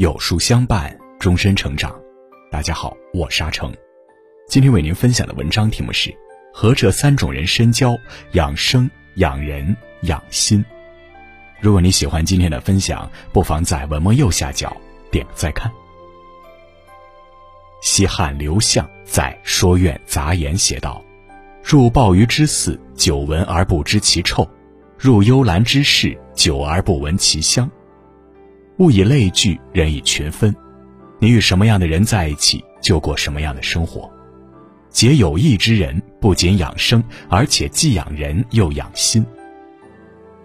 有书相伴，终身成长。大家好，我沙成，今天为您分享的文章题目是：和这三种人深交，养生、养人、养心。如果你喜欢今天的分享，不妨在文末右下角点个再看。西汉刘向在《说苑杂言》写道：“入鲍鱼之肆，久闻而不知其臭；入幽兰之室，久而不闻其香。”物以类聚，人以群分。你与什么样的人在一起，就过什么样的生活。结有益之人，不仅养生，而且既养人又养心。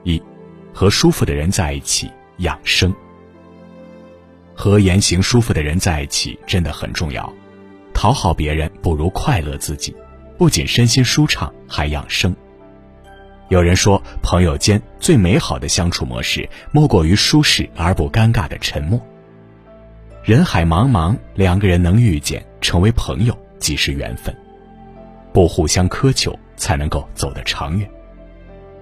一，和舒服的人在一起养生。和言行舒服的人在一起真的很重要。讨好别人不如快乐自己，不仅身心舒畅，还养生。有人说，朋友间最美好的相处模式，莫过于舒适而不尴尬的沉默。人海茫茫，两个人能遇见，成为朋友，即是缘分。不互相苛求，才能够走得长远。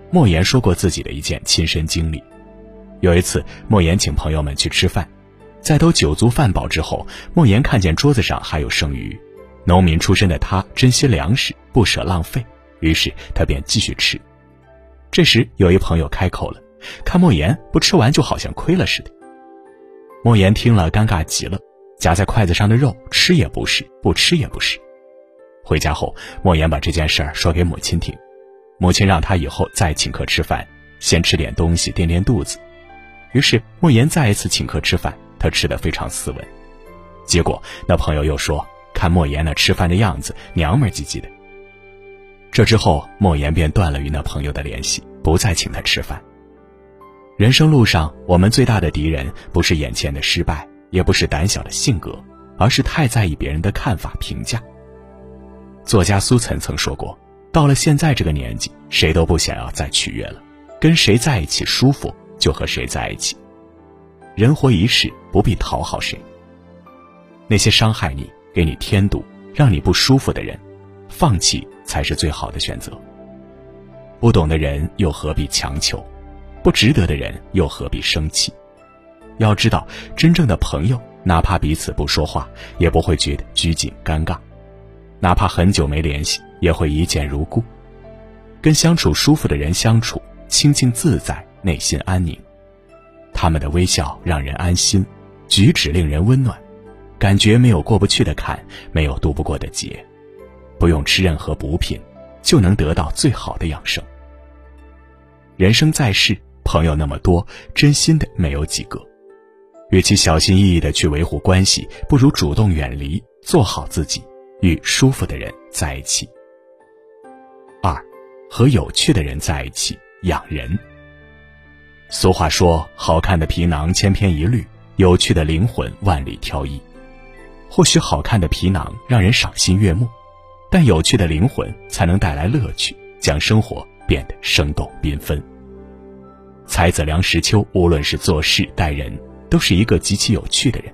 莫言说过自己的一件亲身经历：有一次，莫言请朋友们去吃饭，在都酒足饭饱之后，莫言看见桌子上还有剩余。农民出身的他珍惜粮食，不舍浪费，于是他便继续吃。这时，有一朋友开口了，看莫言不吃完就好像亏了似的。莫言听了，尴尬极了，夹在筷子上的肉吃也不是，不吃也不是。回家后，莫言把这件事儿说给母亲听，母亲让他以后再请客吃饭，先吃点东西垫垫肚子。于是，莫言再一次请客吃饭，他吃得非常斯文。结果，那朋友又说，看莫言那吃饭的样子，娘们唧唧的。这之后，莫言便断了与那朋友的联系，不再请他吃饭。人生路上，我们最大的敌人不是眼前的失败，也不是胆小的性格，而是太在意别人的看法评价。作家苏岑曾说过：“到了现在这个年纪，谁都不想要再取悦了，跟谁在一起舒服就和谁在一起。人活一世，不必讨好谁。那些伤害你、给你添堵、让你不舒服的人，放弃。”才是最好的选择。不懂的人又何必强求？不值得的人又何必生气？要知道，真正的朋友，哪怕彼此不说话，也不会觉得拘谨尴尬；哪怕很久没联系，也会一见如故。跟相处舒服的人相处，清静自在，内心安宁。他们的微笑让人安心，举止令人温暖，感觉没有过不去的坎，没有渡不过的劫。不用吃任何补品，就能得到最好的养生。人生在世，朋友那么多，真心的没有几个。与其小心翼翼的去维护关系，不如主动远离，做好自己，与舒服的人在一起。二，和有趣的人在一起养人。俗话说：“好看的皮囊千篇一律，有趣的灵魂万里挑一。”或许好看的皮囊让人赏心悦目。但有趣的灵魂才能带来乐趣，将生活变得生动缤纷。才子梁实秋无论是做事待人，都是一个极其有趣的人。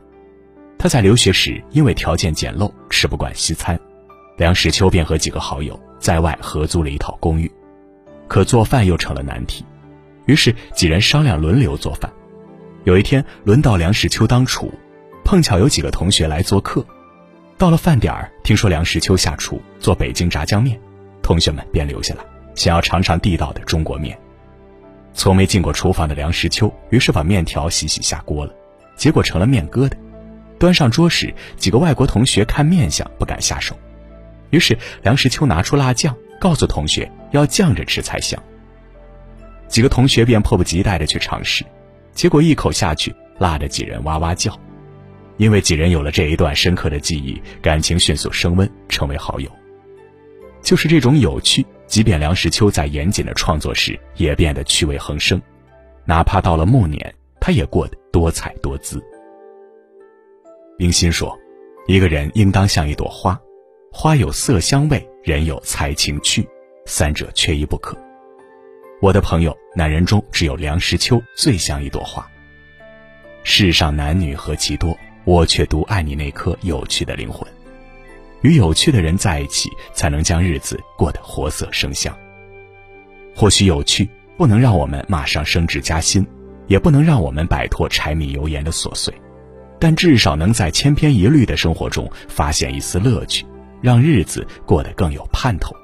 他在留学时因为条件简陋，吃不惯西餐，梁实秋便和几个好友在外合租了一套公寓。可做饭又成了难题，于是几人商量轮流做饭。有一天轮到梁实秋当厨，碰巧有几个同学来做客。到了饭点儿，听说梁实秋下厨做北京炸酱面，同学们便留下来，想要尝尝地道的中国面。从没进过厨房的梁实秋，于是把面条洗洗下锅了，结果成了面疙瘩。端上桌时，几个外国同学看面相不敢下手，于是梁实秋拿出辣酱，告诉同学要酱着吃才香。几个同学便迫不及待地去尝试，结果一口下去，辣得几人哇哇叫。因为几人有了这一段深刻的记忆，感情迅速升温，成为好友。就是这种有趣，即便梁实秋在严谨的创作时，也变得趣味横生。哪怕到了暮年，他也过得多彩多姿。冰心说：“一个人应当像一朵花，花有色香味，人有才情趣，三者缺一不可。”我的朋友，男人中只有梁实秋最像一朵花。世上男女何其多。我却独爱你那颗有趣的灵魂，与有趣的人在一起，才能将日子过得活色生香。或许有趣不能让我们马上升职加薪，也不能让我们摆脱柴米油盐的琐碎，但至少能在千篇一律的生活中发现一丝乐趣，让日子过得更有盼头。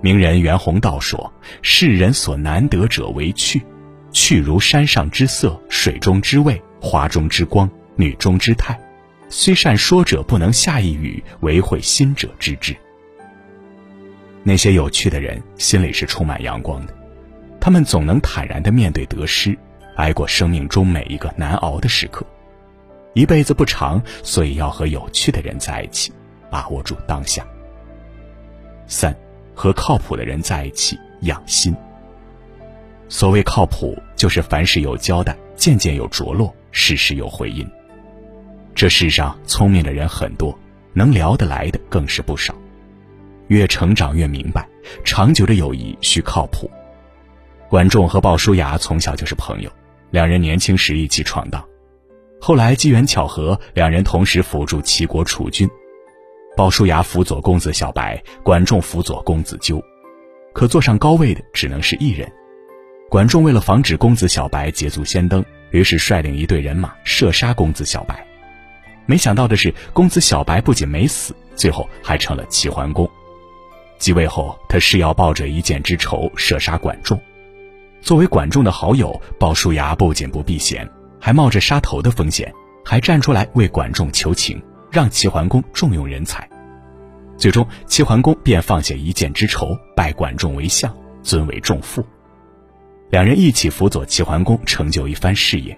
名人袁宏道说：“世人所难得者为趣，趣如山上之色，水中之味，花中之光，女中之态。虽善说者不能下一语，唯会心者知之。”那些有趣的人心里是充满阳光的，他们总能坦然地面对得失，挨过生命中每一个难熬的时刻。一辈子不长，所以要和有趣的人在一起，把握住当下。三，和靠谱的人在一起养心。所谓靠谱，就是凡事有交代，件件有着落，事事有回音。这世上聪明的人很多，能聊得来的更是不少。越成长越明白，长久的友谊需靠谱。管仲和鲍叔牙从小就是朋友，两人年轻时一起闯荡。后来机缘巧合，两人同时辅助齐国储君，鲍叔牙辅佐公子小白，管仲辅佐公子纠，可坐上高位的只能是一人。管仲为了防止公子小白捷足先登，于是率领一队人马射杀公子小白。没想到的是，公子小白不仅没死，最后还成了齐桓公。继位后，他誓要报这一箭之仇，射杀管仲。作为管仲的好友，鲍叔牙不仅不避嫌。还冒着杀头的风险，还站出来为管仲求情，让齐桓公重用人才。最终，齐桓公便放下一箭之仇，拜管仲为相，尊为仲父。两人一起辅佐齐桓公成就一番事业。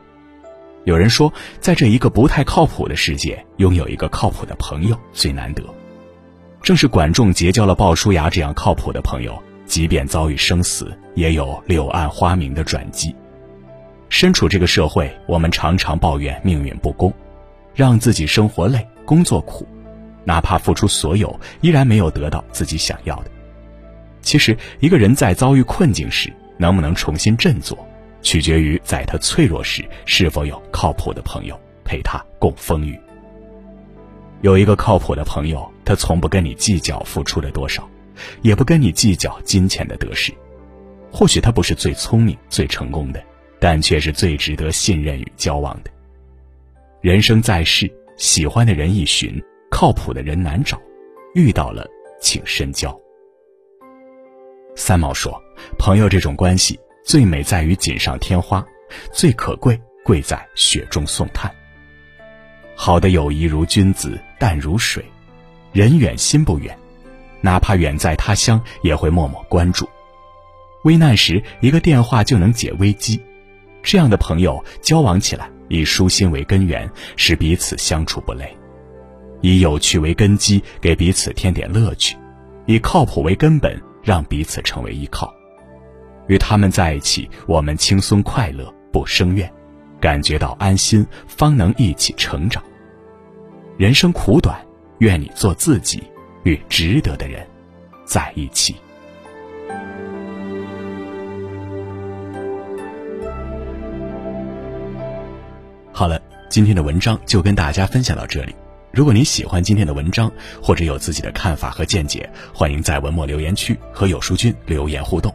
有人说，在这一个不太靠谱的世界，拥有一个靠谱的朋友最难得。正是管仲结交了鲍叔牙这样靠谱的朋友，即便遭遇生死，也有柳暗花明的转机。身处这个社会，我们常常抱怨命运不公，让自己生活累、工作苦，哪怕付出所有，依然没有得到自己想要的。其实，一个人在遭遇困境时，能不能重新振作，取决于在他脆弱时是否有靠谱的朋友陪他共风雨。有一个靠谱的朋友，他从不跟你计较付出了多少，也不跟你计较金钱的得失。或许他不是最聪明、最成功的。但却是最值得信任与交往的。人生在世，喜欢的人易寻，靠谱的人难找，遇到了请深交。三毛说：“朋友这种关系，最美在于锦上添花，最可贵贵在雪中送炭。好的友谊如君子，淡如水，人远心不远，哪怕远在他乡，也会默默关注。危难时，一个电话就能解危机。”这样的朋友交往起来，以舒心为根源，使彼此相处不累；以有趣为根基，给彼此添点乐趣；以靠谱为根本，让彼此成为依靠。与他们在一起，我们轻松快乐，不生怨，感觉到安心，方能一起成长。人生苦短，愿你做自己，与值得的人在一起。好了，今天的文章就跟大家分享到这里。如果你喜欢今天的文章，或者有自己的看法和见解，欢迎在文末留言区和有书君留言互动。